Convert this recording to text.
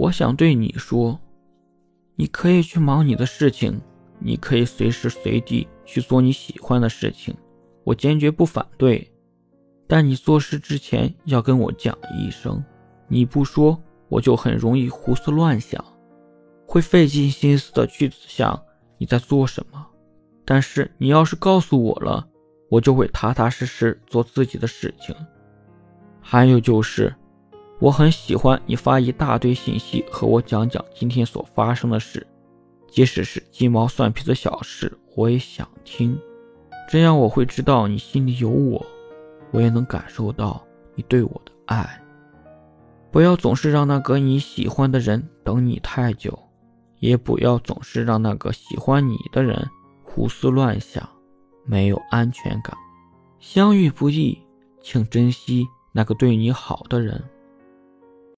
我想对你说，你可以去忙你的事情，你可以随时随地去做你喜欢的事情，我坚决不反对。但你做事之前要跟我讲一声，你不说，我就很容易胡思乱想，会费尽心思的去想你在做什么。但是你要是告诉我了，我就会踏踏实实做自己的事情。还有就是，我很喜欢你发一大堆信息和我讲讲今天所发生的事，即使是鸡毛蒜皮的小事，我也想听。这样我会知道你心里有我。我也能感受到你对我的爱。不要总是让那个你喜欢的人等你太久，也不要总是让那个喜欢你的人胡思乱想，没有安全感。相遇不易，请珍惜那个对你好的人。